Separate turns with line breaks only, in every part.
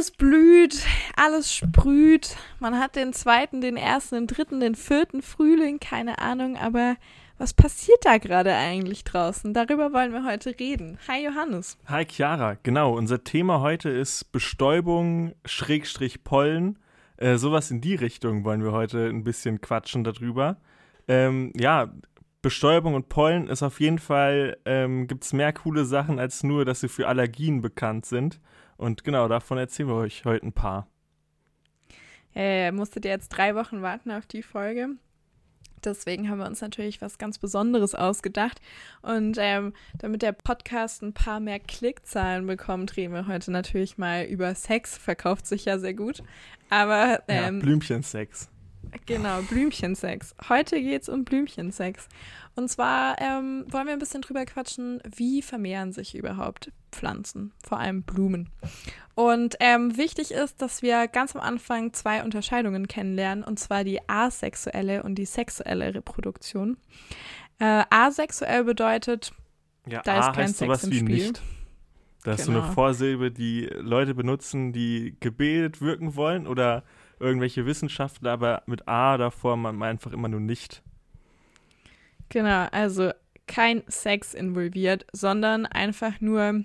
alles blüht, alles sprüht. Man hat den zweiten, den ersten, den dritten, den vierten Frühling, keine Ahnung, aber was passiert da gerade eigentlich draußen? Darüber wollen wir heute reden. Hi Johannes.
Hi Chiara, genau. Unser Thema heute ist Bestäubung, Schrägstrich Pollen. Äh, sowas in die Richtung wollen wir heute ein bisschen quatschen darüber. Ähm, ja, Bestäubung und Pollen ist auf jeden Fall, ähm, gibt es mehr coole Sachen als nur, dass sie für Allergien bekannt sind. Und genau, davon erzählen wir euch heute ein paar.
Äh, musstet ihr jetzt drei Wochen warten auf die Folge? Deswegen haben wir uns natürlich was ganz Besonderes ausgedacht. Und ähm, damit der Podcast ein paar mehr Klickzahlen bekommt, reden wir heute natürlich mal über Sex. Verkauft sich ja sehr gut. Aber.
Ähm, ja, Blümchensex.
Genau, Blümchensex. Heute geht es um Blümchensex. Und zwar ähm, wollen wir ein bisschen drüber quatschen, wie vermehren sich überhaupt Pflanzen, vor allem Blumen. Und ähm, wichtig ist, dass wir ganz am Anfang zwei Unterscheidungen kennenlernen, und zwar die asexuelle und die sexuelle Reproduktion. Äh, asexuell bedeutet,
ja, da A ist kein heißt Sex im Spiel. Nicht. Das genau. ist so eine genau. Vorsilbe, die Leute benutzen, die gebildet wirken wollen oder irgendwelche Wissenschaftler, aber mit A davor man einfach immer nur nicht.
Genau, also kein Sex involviert, sondern einfach nur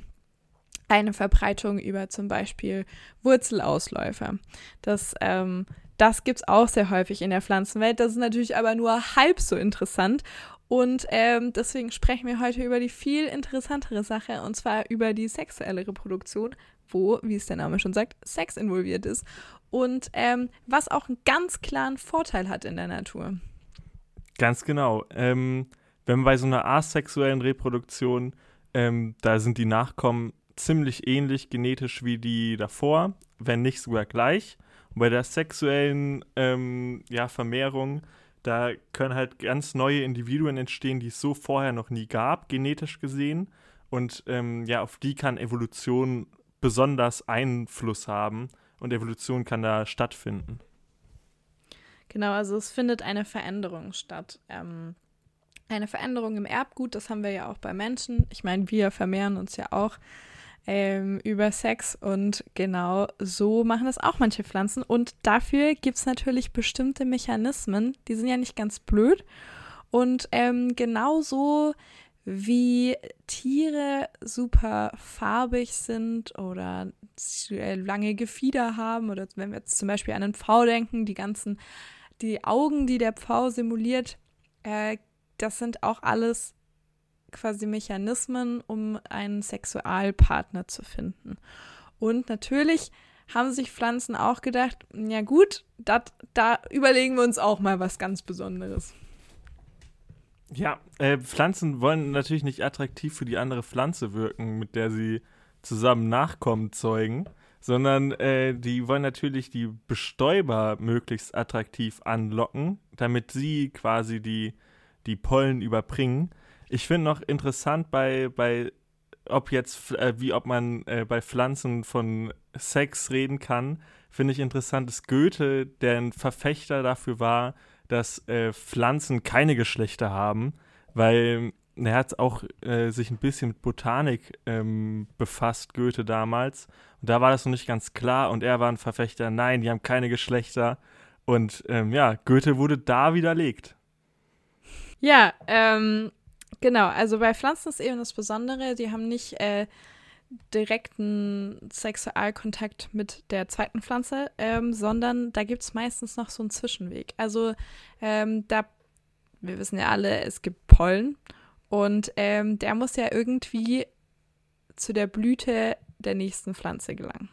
eine Verbreitung über zum Beispiel Wurzelausläufer. Das, ähm, das gibt es auch sehr häufig in der Pflanzenwelt. Das ist natürlich aber nur halb so interessant. Und ähm, deswegen sprechen wir heute über die viel interessantere Sache, und zwar über die sexuelle Reproduktion, wo, wie es der Name schon sagt, Sex involviert ist. Und ähm, was auch einen ganz klaren Vorteil hat in der Natur.
Ganz genau. Ähm, wenn bei so einer asexuellen Reproduktion, ähm, da sind die Nachkommen ziemlich ähnlich genetisch wie die davor, wenn nicht sogar gleich. Und bei der sexuellen ähm, ja, Vermehrung, da können halt ganz neue Individuen entstehen, die es so vorher noch nie gab, genetisch gesehen. Und ähm, ja, auf die kann Evolution besonders Einfluss haben und Evolution kann da stattfinden.
Genau, also es findet eine Veränderung statt. Ähm, eine Veränderung im Erbgut, das haben wir ja auch bei Menschen. Ich meine, wir vermehren uns ja auch ähm, über Sex und genau so machen das auch manche Pflanzen. Und dafür gibt es natürlich bestimmte Mechanismen, die sind ja nicht ganz blöd. Und ähm, genauso wie Tiere super farbig sind oder lange Gefieder haben oder wenn wir jetzt zum Beispiel an einen Pfau denken, die ganzen, die Augen, die der Pfau simuliert, äh, das sind auch alles quasi Mechanismen, um einen Sexualpartner zu finden. Und natürlich haben sich Pflanzen auch gedacht, ja gut, dat, da überlegen wir uns auch mal was ganz Besonderes.
Ja, äh, Pflanzen wollen natürlich nicht attraktiv für die andere Pflanze wirken, mit der sie zusammen Nachkommen zeugen, sondern äh, die wollen natürlich die Bestäuber möglichst attraktiv anlocken, damit sie quasi die, die Pollen überbringen. Ich finde noch interessant bei, bei ob jetzt, äh, wie ob man äh, bei Pflanzen von Sex reden kann, finde ich interessant, dass Goethe, der ein Verfechter dafür war, dass äh, Pflanzen keine Geschlechter haben, weil er hat auch äh, sich ein bisschen mit Botanik ähm, befasst, Goethe damals. Und da war das noch nicht ganz klar und er war ein Verfechter, nein, die haben keine Geschlechter. Und ähm, ja, Goethe wurde da widerlegt.
Ja, ähm, genau. Also bei Pflanzen ist eben das Besondere, die haben nicht äh, direkten Sexualkontakt mit der zweiten Pflanze, ähm, sondern da gibt es meistens noch so einen Zwischenweg. Also ähm, da, wir wissen ja alle, es gibt Pollen und ähm, der muss ja irgendwie zu der Blüte der nächsten Pflanze gelangen.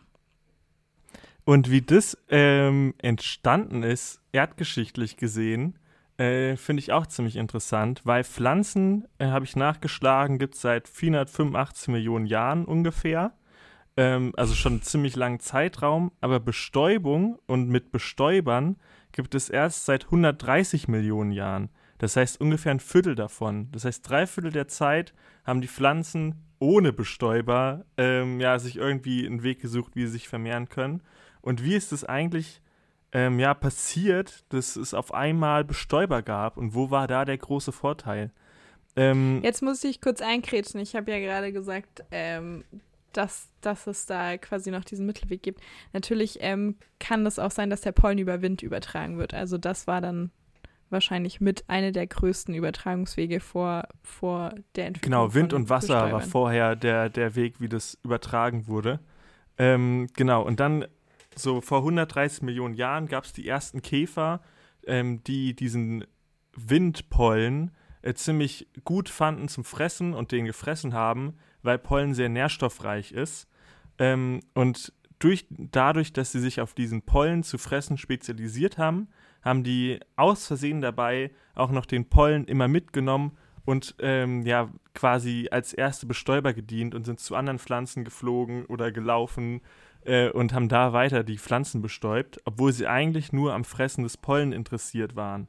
Und wie das ähm, entstanden ist, erdgeschichtlich gesehen, äh, Finde ich auch ziemlich interessant, weil Pflanzen, äh, habe ich nachgeschlagen, gibt es seit 485 Millionen Jahren ungefähr. Ähm, also schon einen ziemlich langen Zeitraum. Aber Bestäubung und mit Bestäubern gibt es erst seit 130 Millionen Jahren. Das heißt ungefähr ein Viertel davon. Das heißt, drei Viertel der Zeit haben die Pflanzen ohne Bestäuber ähm, ja, sich irgendwie einen Weg gesucht, wie sie sich vermehren können. Und wie ist es eigentlich ähm, ja, passiert, dass es auf einmal Bestäuber gab und wo war da der große Vorteil?
Ähm, Jetzt muss ich kurz einkrätschen. Ich habe ja gerade gesagt, ähm, dass, dass es da quasi noch diesen Mittelweg gibt. Natürlich ähm, kann es auch sein, dass der Pollen über Wind übertragen wird. Also das war dann wahrscheinlich mit einer der größten Übertragungswege vor, vor der Entwicklung.
Genau, Wind und Wasser war vorher der, der Weg, wie das übertragen wurde. Ähm, genau, und dann so vor 130 Millionen Jahren gab es die ersten Käfer, ähm, die diesen Windpollen äh, ziemlich gut fanden zum Fressen und den gefressen haben, weil Pollen sehr nährstoffreich ist. Ähm, und durch, dadurch, dass sie sich auf diesen Pollen zu fressen spezialisiert haben, haben die aus Versehen dabei auch noch den Pollen immer mitgenommen und ähm, ja quasi als erste Bestäuber gedient und sind zu anderen Pflanzen geflogen oder gelaufen äh, und haben da weiter die Pflanzen bestäubt, obwohl sie eigentlich nur am Fressen des Pollen interessiert waren.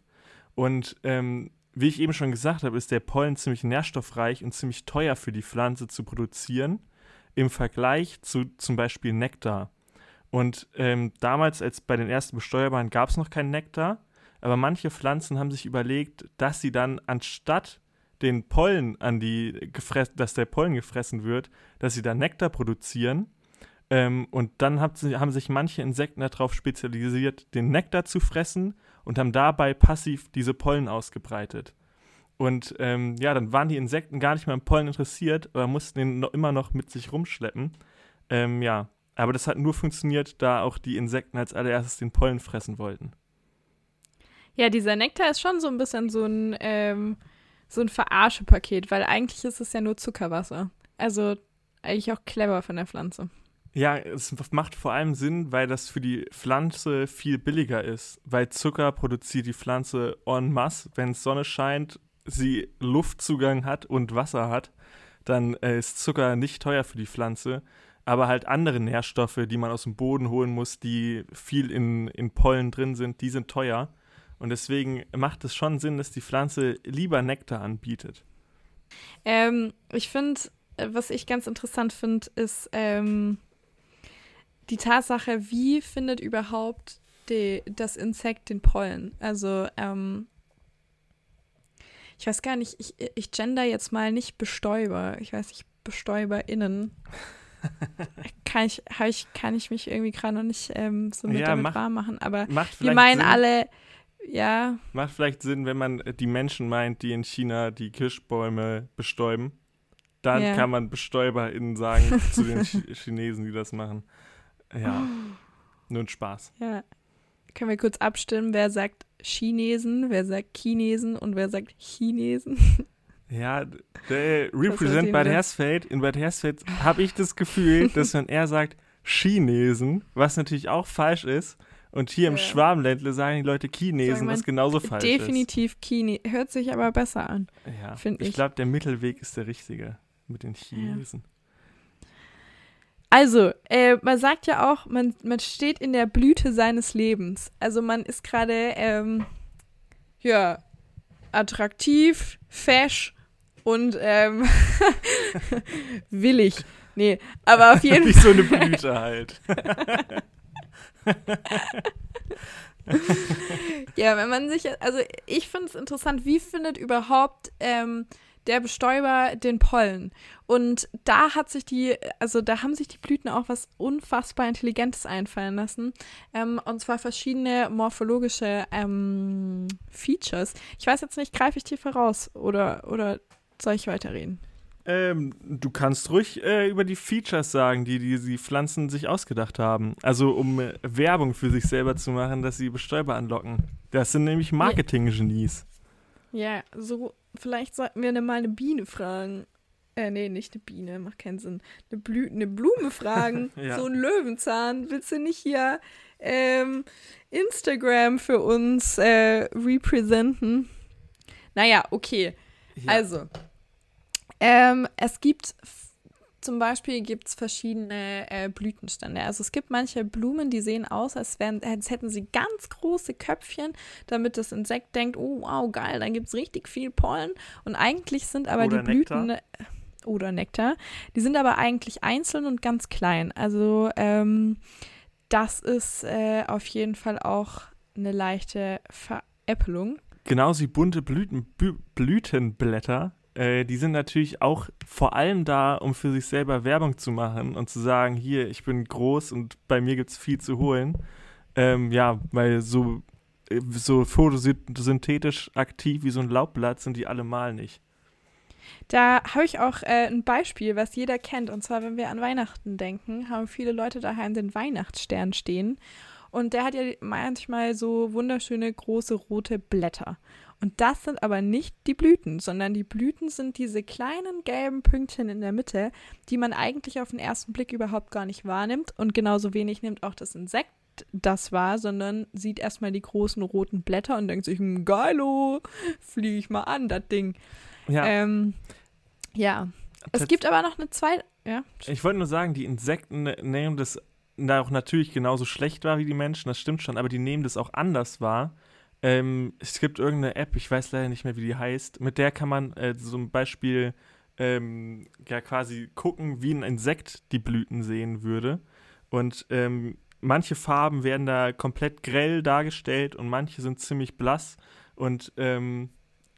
Und ähm, wie ich eben schon gesagt habe, ist der Pollen ziemlich nährstoffreich und ziemlich teuer für die Pflanze zu produzieren im Vergleich zu zum Beispiel Nektar. Und ähm, damals, als bei den ersten Bestäubern, gab es noch keinen Nektar, aber manche Pflanzen haben sich überlegt, dass sie dann anstatt den Pollen an die dass der Pollen gefressen wird, dass sie da Nektar produzieren. Ähm, und dann hab, haben sich manche Insekten darauf spezialisiert, den Nektar zu fressen und haben dabei passiv diese Pollen ausgebreitet. Und ähm, ja, dann waren die Insekten gar nicht mehr am Pollen interessiert, aber mussten den noch, immer noch mit sich rumschleppen. Ähm, ja, aber das hat nur funktioniert, da auch die Insekten als allererstes den Pollen fressen wollten.
Ja, dieser Nektar ist schon so ein bisschen so ein, ähm, so ein Verarsche-Paket, weil eigentlich ist es ja nur Zuckerwasser. Also eigentlich auch clever von der Pflanze.
Ja, es macht vor allem Sinn, weil das für die Pflanze viel billiger ist. Weil Zucker produziert die Pflanze en masse. Wenn Sonne scheint, sie Luftzugang hat und Wasser hat, dann äh, ist Zucker nicht teuer für die Pflanze. Aber halt andere Nährstoffe, die man aus dem Boden holen muss, die viel in, in Pollen drin sind, die sind teuer. Und deswegen macht es schon Sinn, dass die Pflanze lieber Nektar anbietet.
Ähm, ich finde, äh, was ich ganz interessant finde, ist, ähm, die Tatsache, wie findet überhaupt die, das Insekt den Pollen? Also, ähm, ich weiß gar nicht, ich, ich gender jetzt mal nicht Bestäuber. Ich weiß nicht, BestäuberInnen. kann, ich, ich, kann ich mich irgendwie gerade noch nicht ähm, so mit ja, damit macht, warm machen, aber wir meinen Sinn. alle, ja.
Macht vielleicht Sinn, wenn man die Menschen meint, die in China die Kirschbäume bestäuben. Dann ja. kann man BestäuberInnen sagen zu den Chinesen, die das machen. Ja. Nur ein Spaß.
Ja. Können wir kurz abstimmen, wer sagt Chinesen, wer sagt Chinesen und wer sagt Chinesen?
Ja, der Represent Bad Hersfeld, in Bad Hersfeld habe ich das Gefühl, dass wenn er sagt Chinesen, was natürlich auch falsch ist, und hier ja. im Schwabenländle sagen die Leute Chinesen, was genauso falsch
definitiv ist. Definitiv Chine. Hört sich aber besser an.
Ja, ich. Ich glaube, der Mittelweg ist der richtige mit den Chinesen. Ja.
Also, äh, man sagt ja auch, man, man steht in der Blüte seines Lebens. Also man ist gerade, ähm, ja, attraktiv, fesch und ähm, willig. Nee, aber auf jeden
Fall. Wie so eine Blüte halt.
ja, wenn man sich, also ich finde es interessant, wie findet überhaupt ähm, der Bestäuber den Pollen. Und da hat sich die, also da haben sich die Blüten auch was unfassbar Intelligentes einfallen lassen. Ähm, und zwar verschiedene morphologische ähm, Features. Ich weiß jetzt nicht, greife ich dir voraus oder, oder soll ich weiterreden?
Ähm, du kannst ruhig äh, über die Features sagen, die, die die Pflanzen sich ausgedacht haben. Also um äh, Werbung für sich selber zu machen, dass sie Bestäuber anlocken. Das sind nämlich Marketing-Genies.
Ja, so vielleicht sollten wir mal eine Biene fragen. Äh, nee, nicht eine Biene, macht keinen Sinn. Eine, Blü eine Blume fragen. ja. So ein Löwenzahn. Willst du nicht hier ähm, Instagram für uns äh, representen? Naja, okay. Ja. Also, ähm, es gibt zum Beispiel gibt es verschiedene äh, Blütenstände. Also es gibt manche Blumen, die sehen aus, als, wären, als hätten sie ganz große Köpfchen, damit das Insekt denkt, oh wow, geil, dann gibt es richtig viel Pollen. Und eigentlich sind aber oder die Blüten Nektar. oder Nektar, die sind aber eigentlich einzeln und ganz klein. Also ähm, das ist äh, auf jeden Fall auch eine leichte Veräppelung.
Genauso wie bunte Blüten, Blütenblätter äh, die sind natürlich auch vor allem da, um für sich selber Werbung zu machen und zu sagen, hier, ich bin groß und bei mir gibt es viel zu holen. Ähm, ja, weil so, äh, so photosynthetisch aktiv wie so ein Laubblatt sind die allemal nicht.
Da habe ich auch äh, ein Beispiel, was jeder kennt. Und zwar, wenn wir an Weihnachten denken, haben viele Leute daheim den Weihnachtsstern stehen. Und der hat ja manchmal so wunderschöne große rote Blätter. Und das sind aber nicht die Blüten, sondern die Blüten sind diese kleinen gelben Pünktchen in der Mitte, die man eigentlich auf den ersten Blick überhaupt gar nicht wahrnimmt. Und genauso wenig nimmt auch das Insekt das wahr, sondern sieht erstmal die großen roten Blätter und denkt sich, hm, geilo, fliege ich mal an, das Ding. Ja. Ähm, ja. Es gibt aber noch eine zweite. Ja.
Ich wollte nur sagen, die Insekten nehmen das auch natürlich genauso schlecht wahr wie die Menschen, das stimmt schon, aber die nehmen das auch anders wahr. Ähm, es gibt irgendeine App, ich weiß leider nicht mehr, wie die heißt, mit der kann man äh, ein Beispiel ähm, ja quasi gucken, wie ein Insekt die Blüten sehen würde. Und ähm, manche Farben werden da komplett grell dargestellt und manche sind ziemlich blass. Und ähm,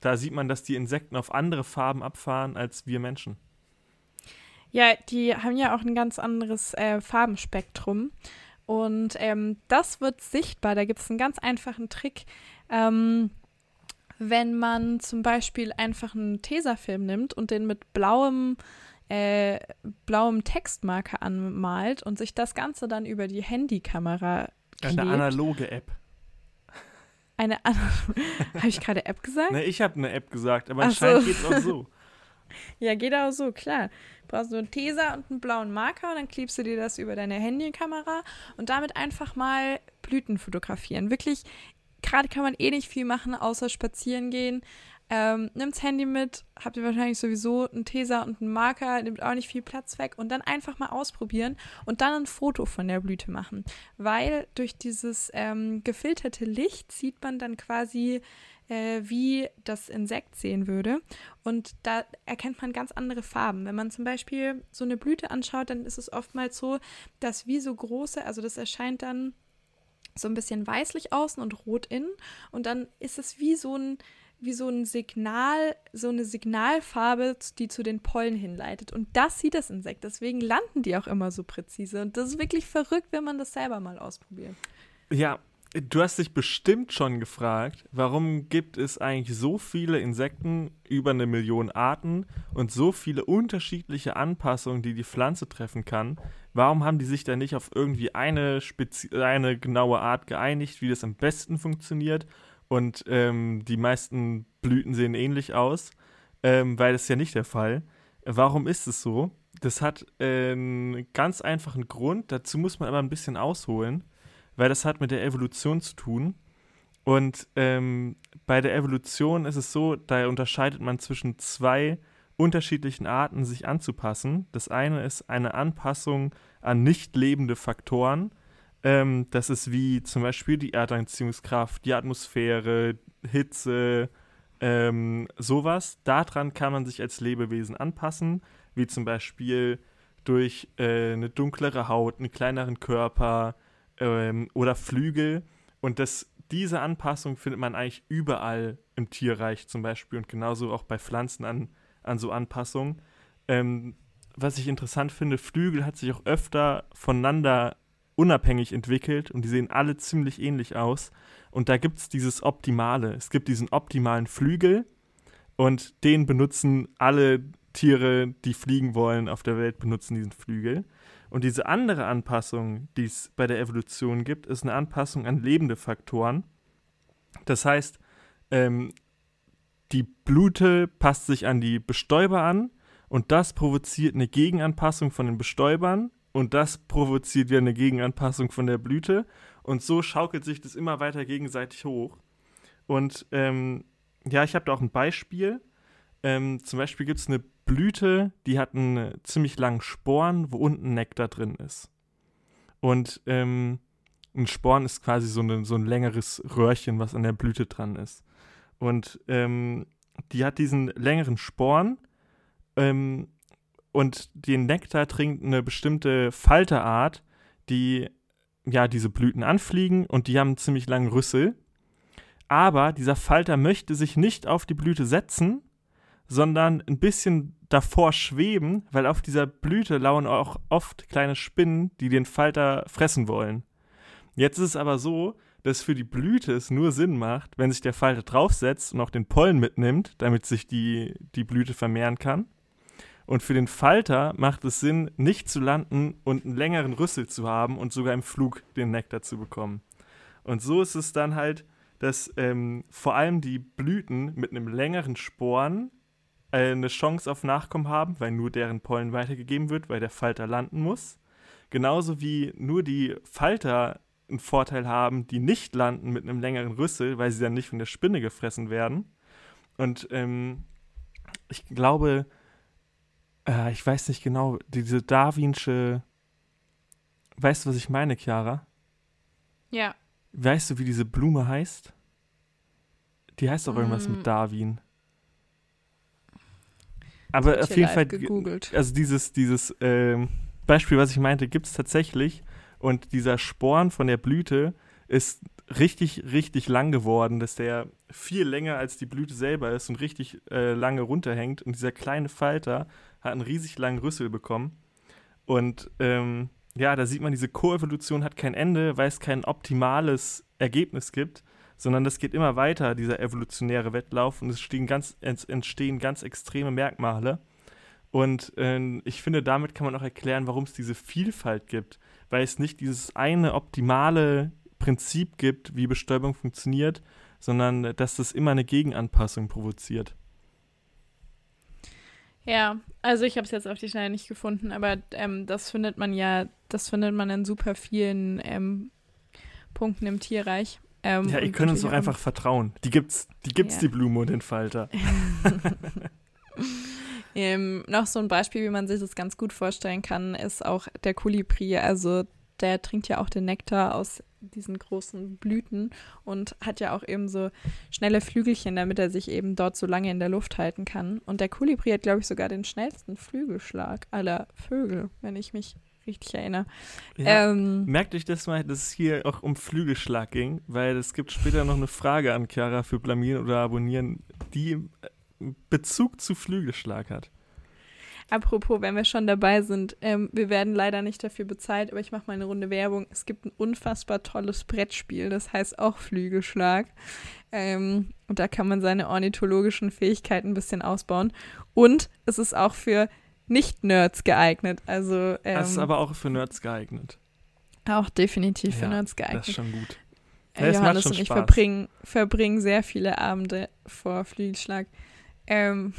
da sieht man, dass die Insekten auf andere Farben abfahren als wir Menschen.
Ja, die haben ja auch ein ganz anderes äh, Farbenspektrum. Und ähm, das wird sichtbar. Da gibt es einen ganz einfachen Trick. Ähm, wenn man zum Beispiel einfach einen Tesafilm nimmt und den mit blauem, äh, blauem Textmarker anmalt und sich das Ganze dann über die Handykamera
klebt. Eine analoge App.
Eine analoge. habe ich gerade App gesagt?
Ne, ich habe eine App gesagt, aber anscheinend so. geht es auch so.
Ja, geht auch so, klar. Du brauchst nur einen Teser und einen blauen Marker und dann klebst du dir das über deine Handykamera und damit einfach mal Blüten fotografieren. Wirklich, gerade kann man eh nicht viel machen, außer spazieren gehen. Ähm, nimmt's Handy mit, habt ihr wahrscheinlich sowieso einen Teser und einen Marker, nimmt auch nicht viel Platz weg und dann einfach mal ausprobieren und dann ein Foto von der Blüte machen. Weil durch dieses ähm, gefilterte Licht sieht man dann quasi äh, wie das Insekt sehen würde. Und da erkennt man ganz andere Farben. Wenn man zum Beispiel so eine Blüte anschaut, dann ist es oftmals so, dass wie so große, also das erscheint dann so ein bisschen weißlich außen und rot innen. Und dann ist es wie so ein wie so ein Signal, so eine Signalfarbe, die zu den Pollen hinleitet. Und das sieht das Insekt. Deswegen landen die auch immer so präzise. Und das ist wirklich verrückt, wenn man das selber mal ausprobiert.
Ja, Du hast dich bestimmt schon gefragt, warum gibt es eigentlich so viele Insekten, über eine Million Arten und so viele unterschiedliche Anpassungen, die die Pflanze treffen kann. Warum haben die sich da nicht auf irgendwie eine, Spezi eine genaue Art geeinigt, wie das am besten funktioniert? Und ähm, die meisten Blüten sehen ähnlich aus, ähm, weil das ist ja nicht der Fall. Warum ist es so? Das hat einen ganz einfachen Grund, dazu muss man aber ein bisschen ausholen weil das hat mit der Evolution zu tun. Und ähm, bei der Evolution ist es so, da unterscheidet man zwischen zwei unterschiedlichen Arten, sich anzupassen. Das eine ist eine Anpassung an nicht lebende Faktoren. Ähm, das ist wie zum Beispiel die Erdanziehungskraft, die Atmosphäre, Hitze, ähm, sowas. Daran kann man sich als Lebewesen anpassen, wie zum Beispiel durch äh, eine dunklere Haut, einen kleineren Körper, ähm, oder Flügel. Und das, diese Anpassung findet man eigentlich überall im Tierreich zum Beispiel und genauso auch bei Pflanzen an, an so Anpassungen. Ähm, was ich interessant finde, Flügel hat sich auch öfter voneinander unabhängig entwickelt und die sehen alle ziemlich ähnlich aus. Und da gibt es dieses Optimale. Es gibt diesen optimalen Flügel und den benutzen alle Tiere, die fliegen wollen auf der Welt, benutzen diesen Flügel. Und diese andere Anpassung, die es bei der Evolution gibt, ist eine Anpassung an lebende Faktoren. Das heißt, ähm, die Blüte passt sich an die Bestäuber an und das provoziert eine Gegenanpassung von den Bestäubern und das provoziert wieder eine Gegenanpassung von der Blüte und so schaukelt sich das immer weiter gegenseitig hoch. Und ähm, ja, ich habe da auch ein Beispiel. Ähm, zum Beispiel gibt es eine Blüte, die hat einen ziemlich langen Sporn, wo unten Nektar drin ist. Und ähm, ein Sporn ist quasi so, eine, so ein längeres Röhrchen, was an der Blüte dran ist. Und ähm, die hat diesen längeren Sporn ähm, und den Nektar trinkt eine bestimmte Falterart, die ja diese Blüten anfliegen und die haben einen ziemlich langen Rüssel. Aber dieser Falter möchte sich nicht auf die Blüte setzen, sondern ein bisschen davor schweben, weil auf dieser Blüte lauern auch oft kleine Spinnen, die den Falter fressen wollen. Jetzt ist es aber so, dass für die Blüte es nur Sinn macht, wenn sich der Falter draufsetzt und auch den Pollen mitnimmt, damit sich die, die Blüte vermehren kann. Und für den Falter macht es Sinn, nicht zu landen und einen längeren Rüssel zu haben und sogar im Flug den Nektar zu bekommen. Und so ist es dann halt, dass ähm, vor allem die Blüten mit einem längeren Sporen äh, eine Chance auf Nachkommen haben, weil nur deren Pollen weitergegeben wird, weil der Falter landen muss. Genauso wie nur die Falter einen Vorteil haben, die nicht landen mit einem längeren Rüssel, weil sie dann nicht von der Spinne gefressen werden. Und ähm, ich glaube, äh, ich weiß nicht genau, diese darwinsche. Weißt du, was ich meine, Chiara?
Ja.
Weißt du, wie diese Blume heißt? Die heißt auch irgendwas mm. mit Darwin. Aber auf jeden Fall, gegoogelt. also dieses, dieses ähm, Beispiel, was ich meinte, gibt es tatsächlich. Und dieser Sporn von der Blüte ist richtig, richtig lang geworden, dass der viel länger als die Blüte selber ist und richtig äh, lange runterhängt. Und dieser kleine Falter hat einen riesig langen Rüssel bekommen. Und ähm, ja, da sieht man, diese Koevolution hat kein Ende, weil es kein optimales Ergebnis gibt, sondern das geht immer weiter, dieser evolutionäre Wettlauf. Und es entstehen ganz, entstehen ganz extreme Merkmale. Und äh, ich finde, damit kann man auch erklären, warum es diese Vielfalt gibt, weil es nicht dieses eine optimale Prinzip gibt, wie Bestäubung funktioniert, sondern dass das immer eine Gegenanpassung provoziert.
Ja, also ich habe es jetzt auf die Schnelle nicht gefunden, aber ähm, das findet man ja, das findet man in super vielen ähm, Punkten im Tierreich.
Ähm, ja, ihr könnt uns doch einfach vertrauen. Die gibt's, die gibt's, ja. die Blume und den Falter.
Ähm, noch so ein Beispiel, wie man sich das ganz gut vorstellen kann, ist auch der Kolibri. Also der trinkt ja auch den Nektar aus diesen großen Blüten und hat ja auch eben so schnelle Flügelchen, damit er sich eben dort so lange in der Luft halten kann. Und der Kolibri hat, glaube ich, sogar den schnellsten Flügelschlag aller Vögel, wenn ich mich richtig erinnere.
Ja, ähm, merkt euch das mal, dass es hier auch um Flügelschlag ging, weil es gibt später noch eine Frage an Chiara für Blamieren oder Abonnieren, die Bezug zu Flügelschlag hat.
Apropos, wenn wir schon dabei sind, ähm, wir werden leider nicht dafür bezahlt, aber ich mache mal eine Runde Werbung. Es gibt ein unfassbar tolles Brettspiel, das heißt auch Flügelschlag. Ähm, und da kann man seine ornithologischen Fähigkeiten ein bisschen ausbauen. Und es ist auch für Nicht-Nerds geeignet. Also,
ähm, das ist aber auch für Nerds geeignet.
Auch definitiv für ja, Nerds geeignet.
Das ist schon gut.
Äh, Johannes und ich verbringen, verbringen sehr viele Abende vor Flügelschlag. Ähm.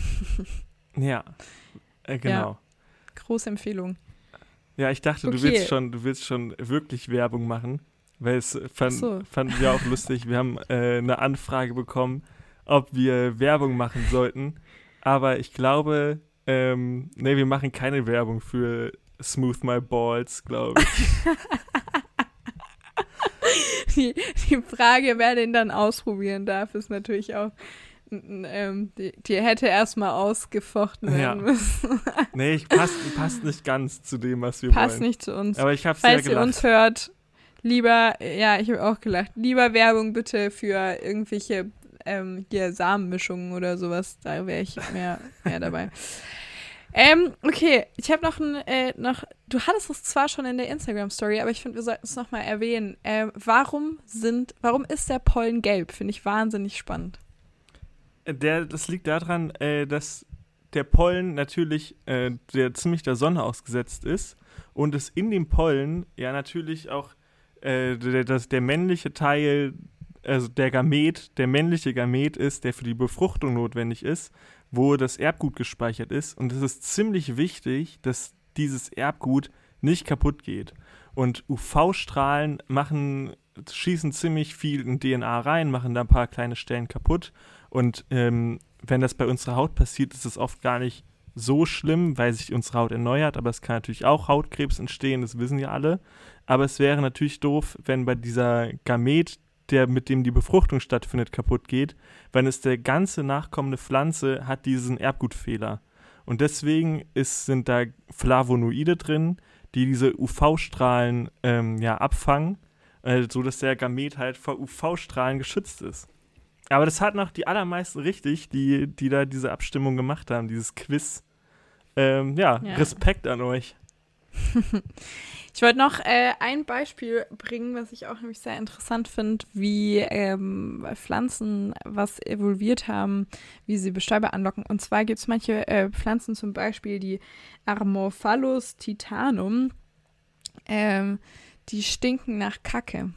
ja, äh, genau. Ja,
große Empfehlung.
Ja, ich dachte, okay. du willst schon, du willst schon wirklich Werbung machen, weil es fand, so. fanden wir auch lustig. Wir haben äh, eine Anfrage bekommen, ob wir Werbung machen sollten. Aber ich glaube, ähm, nee, wir machen keine Werbung für Smooth My Balls, glaube ich.
die, die Frage, wer den dann ausprobieren darf, ist natürlich auch. Ähm, die, die, hätte erstmal ausgefochten werden ja. müssen.
nee, ich passt, passt nicht ganz zu dem, was wir
passt wollen.
Passt
nicht zu uns.
Aber ich hab's
Falls
ihr
uns hört, lieber, ja, ich habe auch gelacht, lieber Werbung bitte für irgendwelche ähm, hier Samenmischungen oder sowas. Da wäre ich mehr, mehr dabei. Ähm, okay, ich habe noch ein, äh, noch, du hattest es zwar schon in der Instagram-Story, aber ich finde, wir sollten es nochmal erwähnen. Ähm, warum sind, warum ist der Pollen gelb? Finde ich wahnsinnig spannend.
Der, das liegt daran, äh, dass der Pollen natürlich äh, der, ziemlich der Sonne ausgesetzt ist und es in dem Pollen ja natürlich auch äh, der, das, der männliche Teil, also der Gamet, der männliche Gamet ist, der für die Befruchtung notwendig ist wo das Erbgut gespeichert ist. Und es ist ziemlich wichtig, dass dieses Erbgut nicht kaputt geht. Und UV-Strahlen machen, schießen ziemlich viel in DNA rein, machen da ein paar kleine Stellen kaputt. Und ähm, wenn das bei unserer Haut passiert, ist es oft gar nicht so schlimm, weil sich unsere Haut erneuert, aber es kann natürlich auch Hautkrebs entstehen, das wissen ja alle. Aber es wäre natürlich doof, wenn bei dieser Gamet der mit dem die Befruchtung stattfindet, kaputt geht, wenn es der ganze nachkommende Pflanze hat diesen Erbgutfehler. Und deswegen ist, sind da Flavonoide drin, die diese UV-Strahlen ähm, ja, abfangen, äh, sodass der Gamet halt vor UV-Strahlen geschützt ist. Aber das hatten auch die allermeisten richtig, die, die da diese Abstimmung gemacht haben, dieses Quiz. Ähm, ja, ja, Respekt an euch.
ich wollte noch äh, ein Beispiel bringen, was ich auch nämlich sehr interessant finde, wie ähm, Pflanzen was evolviert haben, wie sie Bestäuber anlocken. Und zwar gibt es manche äh, Pflanzen, zum Beispiel die Armophallus titanum, ähm, die stinken nach Kacke.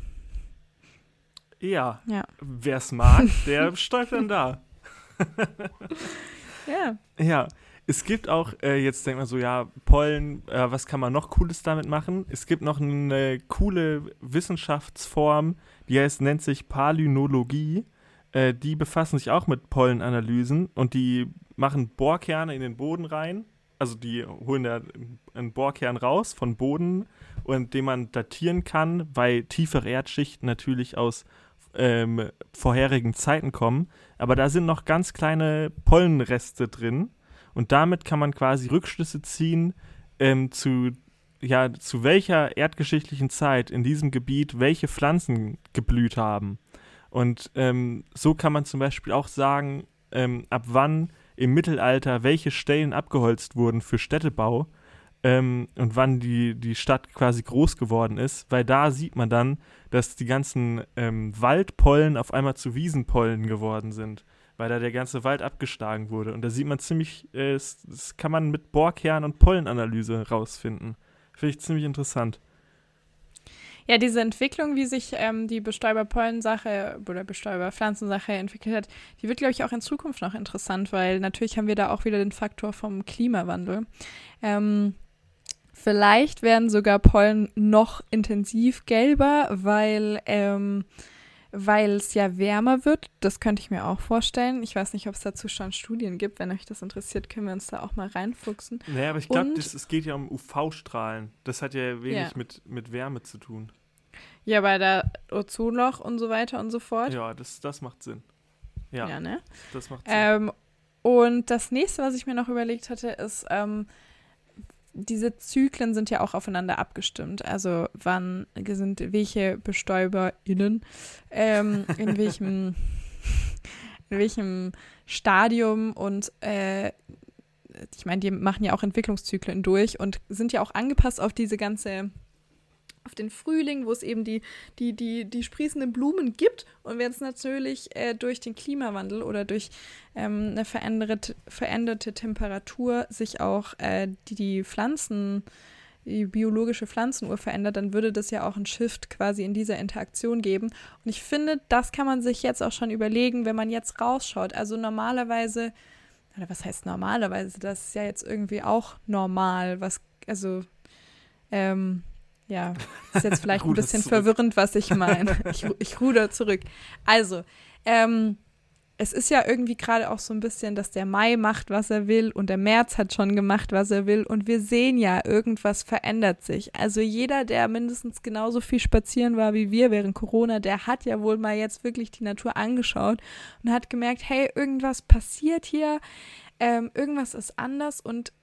Ja. ja. Wer es mag, der stäubt dann da.
ja.
Ja. Es gibt auch, äh, jetzt denkt man so, ja, Pollen, äh, was kann man noch Cooles damit machen? Es gibt noch eine coole Wissenschaftsform, die heißt, nennt sich Palynologie. Äh, die befassen sich auch mit Pollenanalysen und die machen Bohrkerne in den Boden rein. Also die holen da einen Bohrkern raus von Boden, und den man datieren kann, weil tiefere Erdschichten natürlich aus ähm, vorherigen Zeiten kommen. Aber da sind noch ganz kleine Pollenreste drin. Und damit kann man quasi Rückschlüsse ziehen ähm, zu, ja, zu welcher erdgeschichtlichen Zeit in diesem Gebiet welche Pflanzen geblüht haben. Und ähm, so kann man zum Beispiel auch sagen, ähm, ab wann im Mittelalter welche Stellen abgeholzt wurden für Städtebau ähm, und wann die, die Stadt quasi groß geworden ist, weil da sieht man dann, dass die ganzen ähm, Waldpollen auf einmal zu Wiesenpollen geworden sind, weil da der ganze Wald abgeschlagen wurde. Und da sieht man ziemlich, äh, das, das kann man mit Bohrkern und Pollenanalyse rausfinden. Finde ich ziemlich interessant.
Ja, diese Entwicklung, wie sich ähm, die Bestäuber-Pollensache oder Bestäuber-Pflanzensache entwickelt hat, die wird, glaube ich, auch in Zukunft noch interessant, weil natürlich haben wir da auch wieder den Faktor vom Klimawandel. Ähm, Vielleicht werden sogar Pollen noch intensiv gelber, weil ähm, weil es ja wärmer wird. Das könnte ich mir auch vorstellen. Ich weiß nicht, ob es dazu schon Studien gibt. Wenn euch das interessiert, können wir uns da auch mal reinfuchsen.
Naja, aber ich glaube, es geht ja um UV-Strahlen. Das hat ja wenig ja. Mit, mit Wärme zu tun.
Ja, bei der Ozonloch und so weiter und so fort.
Ja, das, das macht Sinn. Ja,
ja ne?
Das macht Sinn.
Ähm, und das nächste, was ich mir noch überlegt hatte, ist, ähm, diese Zyklen sind ja auch aufeinander abgestimmt. Also wann sind welche BestäuberInnen ähm, in welchem in welchem Stadium und äh, ich meine, die machen ja auch Entwicklungszyklen durch und sind ja auch angepasst auf diese ganze auf den Frühling, wo es eben die, die, die, die sprießenden Blumen gibt. Und wenn es natürlich äh, durch den Klimawandel oder durch ähm, eine veränderte, veränderte Temperatur sich auch äh, die, die Pflanzen, die biologische Pflanzenuhr verändert, dann würde das ja auch einen Shift quasi in dieser Interaktion geben. Und ich finde, das kann man sich jetzt auch schon überlegen, wenn man jetzt rausschaut. Also normalerweise, oder was heißt normalerweise? Das ist ja jetzt irgendwie auch normal, was, also, ähm, ja, ist jetzt vielleicht ein bisschen zurück. verwirrend, was ich meine. Ich, ich ruder zurück. Also, ähm, es ist ja irgendwie gerade auch so ein bisschen, dass der Mai macht, was er will und der März hat schon gemacht, was er will und wir sehen ja, irgendwas verändert sich. Also jeder, der mindestens genauso viel spazieren war wie wir während Corona, der hat ja wohl mal jetzt wirklich die Natur angeschaut und hat gemerkt, hey, irgendwas passiert hier, ähm, irgendwas ist anders und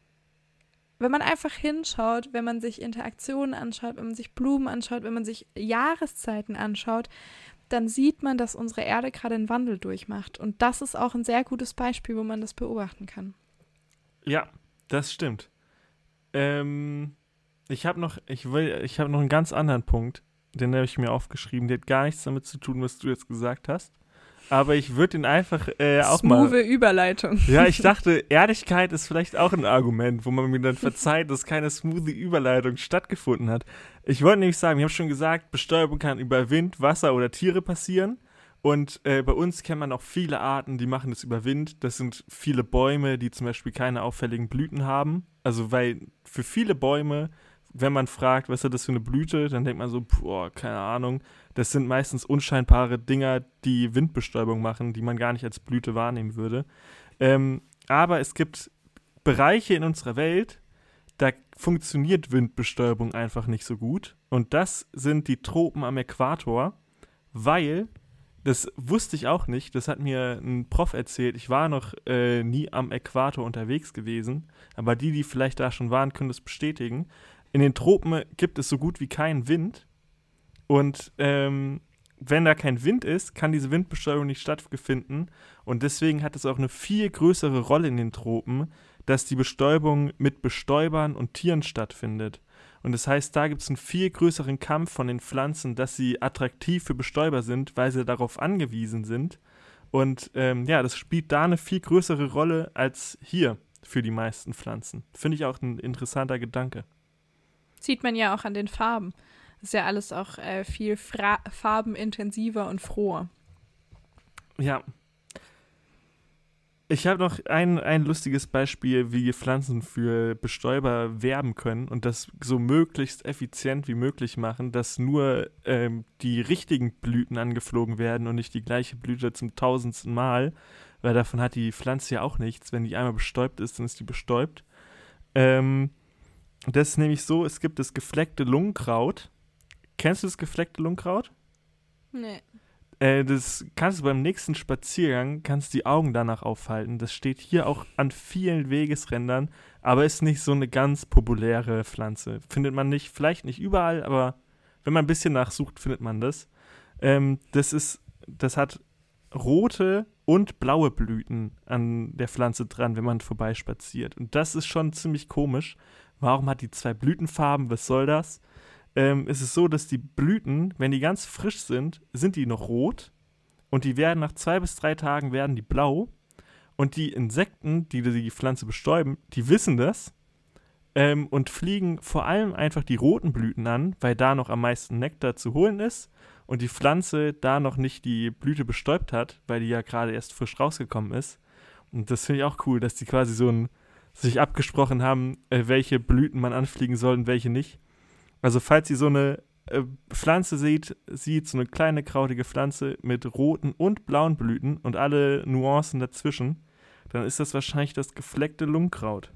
wenn man einfach hinschaut, wenn man sich Interaktionen anschaut, wenn man sich Blumen anschaut, wenn man sich Jahreszeiten anschaut, dann sieht man, dass unsere Erde gerade einen Wandel durchmacht. Und das ist auch ein sehr gutes Beispiel, wo man das beobachten kann.
Ja, das stimmt. Ähm, ich habe noch, ich ich habe noch einen ganz anderen Punkt, den habe ich mir aufgeschrieben. Der hat gar nichts damit zu tun, was du jetzt gesagt hast aber ich würde ihn einfach äh, auch Smooth mal.
Überleitung.
Ja, ich dachte, Ehrlichkeit ist vielleicht auch ein Argument, wo man mir dann verzeiht, dass keine smooth Überleitung stattgefunden hat. Ich wollte nämlich sagen, ich habe schon gesagt, Bestäubung kann über Wind, Wasser oder Tiere passieren. Und äh, bei uns kennt man auch viele Arten, die machen das über Wind. Das sind viele Bäume, die zum Beispiel keine auffälligen Blüten haben. Also weil für viele Bäume wenn man fragt, was ist das für eine Blüte, dann denkt man so, boah, keine Ahnung. Das sind meistens unscheinbare Dinger, die Windbestäubung machen, die man gar nicht als Blüte wahrnehmen würde. Ähm, aber es gibt Bereiche in unserer Welt, da funktioniert Windbestäubung einfach nicht so gut. Und das sind die Tropen am Äquator, weil, das wusste ich auch nicht, das hat mir ein Prof erzählt, ich war noch äh, nie am Äquator unterwegs gewesen, aber die, die vielleicht da schon waren, können das bestätigen in den Tropen gibt es so gut wie keinen Wind. Und ähm, wenn da kein Wind ist, kann diese Windbestäubung nicht stattfinden. Und deswegen hat es auch eine viel größere Rolle in den Tropen, dass die Bestäubung mit Bestäubern und Tieren stattfindet. Und das heißt, da gibt es einen viel größeren Kampf von den Pflanzen, dass sie attraktiv für Bestäuber sind, weil sie darauf angewiesen sind. Und ähm, ja, das spielt da eine viel größere Rolle als hier für die meisten Pflanzen. Finde ich auch ein interessanter Gedanke.
Sieht man ja auch an den Farben. Das ist ja alles auch äh, viel Fra farbenintensiver und froher.
Ja. Ich habe noch ein, ein lustiges Beispiel, wie Pflanzen für Bestäuber werben können und das so möglichst effizient wie möglich machen, dass nur ähm, die richtigen Blüten angeflogen werden und nicht die gleiche Blüte zum tausendsten Mal, weil davon hat die Pflanze ja auch nichts. Wenn die einmal bestäubt ist, dann ist die bestäubt. Ähm, das ist nämlich so, es gibt das gefleckte Lungenkraut. Kennst du das gefleckte Lungenkraut?
Nee.
Äh, das kannst du beim nächsten Spaziergang, kannst die Augen danach aufhalten. Das steht hier auch an vielen Wegesrändern, aber ist nicht so eine ganz populäre Pflanze. Findet man nicht, vielleicht nicht überall, aber wenn man ein bisschen nachsucht, findet man das. Ähm, das ist, das hat rote und blaue Blüten an der Pflanze dran, wenn man vorbeispaziert. Und das ist schon ziemlich komisch. Warum hat die zwei Blütenfarben? Was soll das? ähm, ist es so, dass die Blüten, wenn die ganz frisch sind, sind die noch rot und die werden nach zwei bis drei Tagen werden die blau und die Insekten, die die Pflanze bestäuben, die wissen das ähm, und fliegen vor allem einfach die roten Blüten an, weil da noch am meisten Nektar zu holen ist und die Pflanze da noch nicht die Blüte bestäubt hat, weil die ja gerade erst frisch rausgekommen ist. Und das finde ich auch cool, dass die quasi so ein sich abgesprochen haben, äh, welche Blüten man anfliegen soll und welche nicht. Also falls ihr so eine äh, Pflanze seht, sieht so eine kleine krautige Pflanze mit roten und blauen Blüten und alle Nuancen dazwischen, dann ist das wahrscheinlich das gefleckte Lungenkraut.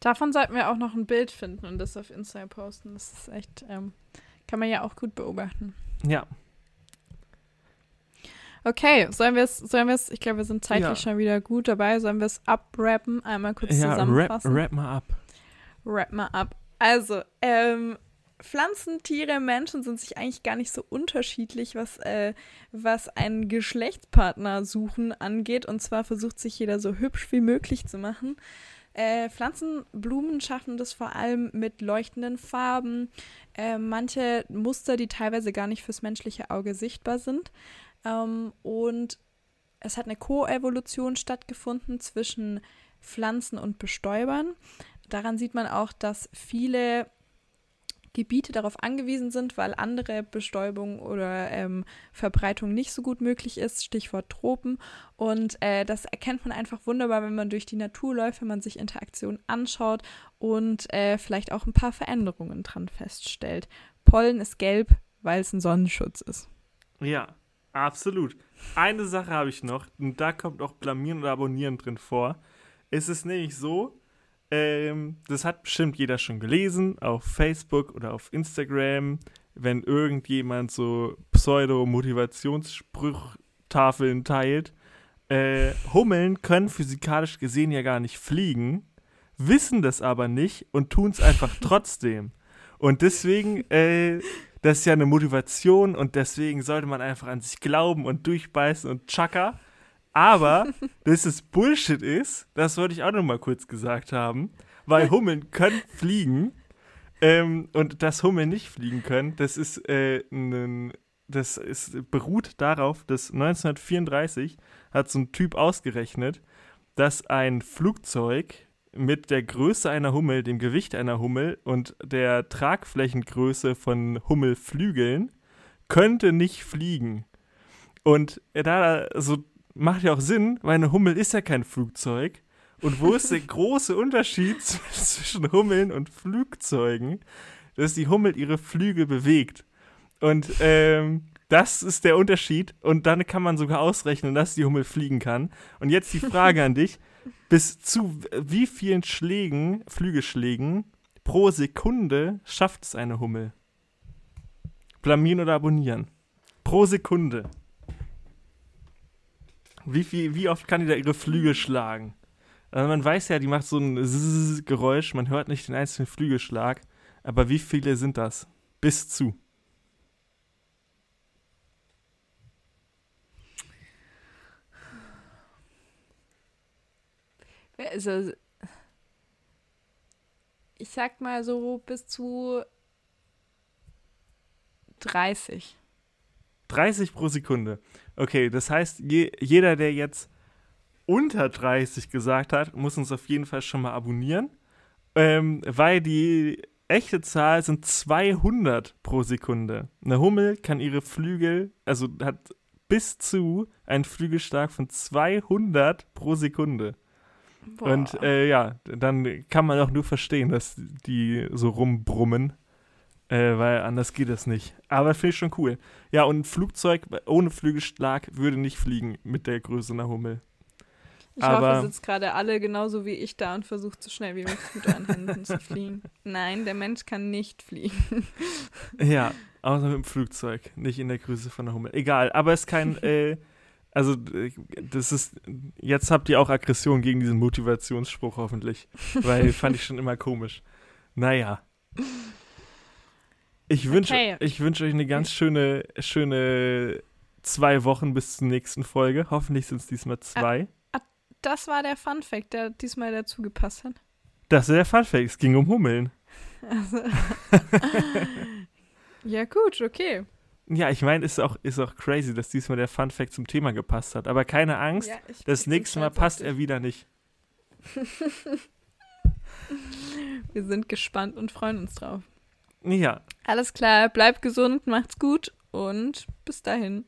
Davon sollten wir auch noch ein Bild finden und das auf Instagram posten. Das ist echt, ähm, kann man ja auch gut beobachten.
Ja.
Okay, sollen wir es, sollen wir es, ich glaube, wir sind zeitlich ja. schon wieder gut dabei, sollen wir es abrappen, einmal kurz ja, zusammenfassen?
Ja, rap, rap mal ab.
Wrap mal ab. Also, ähm, Pflanzen, Tiere, Menschen sind sich eigentlich gar nicht so unterschiedlich, was, äh, was einen Geschlechtspartner suchen angeht. Und zwar versucht sich jeder so hübsch wie möglich zu machen. Äh, Pflanzen, Blumen schaffen das vor allem mit leuchtenden Farben. Äh, manche Muster, die teilweise gar nicht fürs menschliche Auge sichtbar sind. Ähm, und es hat eine Koevolution stattgefunden zwischen Pflanzen und Bestäubern. Daran sieht man auch, dass viele Gebiete darauf angewiesen sind, weil andere Bestäubung oder ähm, Verbreitung nicht so gut möglich ist, Stichwort Tropen. Und äh, das erkennt man einfach wunderbar, wenn man durch die Natur läuft, wenn man sich Interaktionen anschaut und äh, vielleicht auch ein paar Veränderungen dran feststellt. Pollen ist gelb, weil es ein Sonnenschutz ist.
Ja, absolut. Eine Sache habe ich noch, und da kommt auch Blamieren oder Abonnieren drin vor. Es ist nämlich so, ähm, das hat bestimmt jeder schon gelesen, auf Facebook oder auf Instagram, wenn irgendjemand so Pseudo-Motivationssprüchtafeln teilt. Äh, Hummeln können physikalisch gesehen ja gar nicht fliegen, wissen das aber nicht und tun es einfach trotzdem. Und deswegen, äh, das ist ja eine Motivation und deswegen sollte man einfach an sich glauben und durchbeißen und tschakka. Aber, dass es Bullshit ist, das wollte ich auch noch mal kurz gesagt haben, weil Hummeln können fliegen ähm, und dass Hummeln nicht fliegen können, das ist, äh, ein, das ist, beruht darauf, dass 1934 hat so ein Typ ausgerechnet, dass ein Flugzeug mit der Größe einer Hummel, dem Gewicht einer Hummel und der Tragflächengröße von Hummelflügeln könnte nicht fliegen. Und da so macht ja auch Sinn, weil eine Hummel ist ja kein Flugzeug. Und wo ist der große Unterschied zwischen Hummeln und Flugzeugen? Dass die Hummel ihre Flügel bewegt. Und ähm, das ist der Unterschied. Und dann kann man sogar ausrechnen, dass die Hummel fliegen kann. Und jetzt die Frage an dich: Bis zu wie vielen Schlägen, Flügelschlägen pro Sekunde schafft es eine Hummel? Blamieren oder abonnieren? Pro Sekunde. Wie, viel, wie oft kann die da ihre Flügel schlagen? Also man weiß ja, die macht so ein Zzz Geräusch, man hört nicht den einzelnen Flügelschlag. Aber wie viele sind das? Bis zu.
Also, ich sag mal so bis zu 30.
30 pro Sekunde. Okay, das heißt, je, jeder, der jetzt unter 30 gesagt hat, muss uns auf jeden Fall schon mal abonnieren, ähm, weil die echte Zahl sind 200 pro Sekunde. Eine Hummel kann ihre Flügel, also hat bis zu einen Flügelstark von 200 pro Sekunde. Boah. Und äh, ja, dann kann man auch nur verstehen, dass die so rumbrummen, äh, weil anders geht das nicht. Aber finde ich schon cool. Ja, und ein Flugzeug ohne Flügelschlag würde nicht fliegen mit der Größe einer Hummel.
Ich Aber, hoffe, ihr sitzt gerade alle genauso wie ich da und versucht so schnell wie möglich mit Händen zu fliegen. Nein, der Mensch kann nicht fliegen.
Ja, außer mit dem Flugzeug, nicht in der Größe von einer Hummel. Egal, aber es ist kein, äh, also das ist, jetzt habt ihr auch Aggression gegen diesen Motivationsspruch hoffentlich, weil fand ich schon immer komisch. Naja. Ich wünsche okay. wünsch euch eine ganz schöne, schöne zwei Wochen bis zur nächsten Folge. Hoffentlich sind es diesmal zwei.
Ah, ah, das war der Fun Fact, der diesmal dazu gepasst hat.
Das ist der Fun Fact. Es ging um Hummeln. Also.
ja, gut, okay.
Ja, ich meine, ist auch, ist auch crazy, dass diesmal der Fun Fact zum Thema gepasst hat. Aber keine Angst, ja, das nächste Mal passt er wieder nicht.
Wir sind gespannt und freuen uns drauf.
Ja.
Alles klar, bleibt gesund, macht's gut und bis dahin.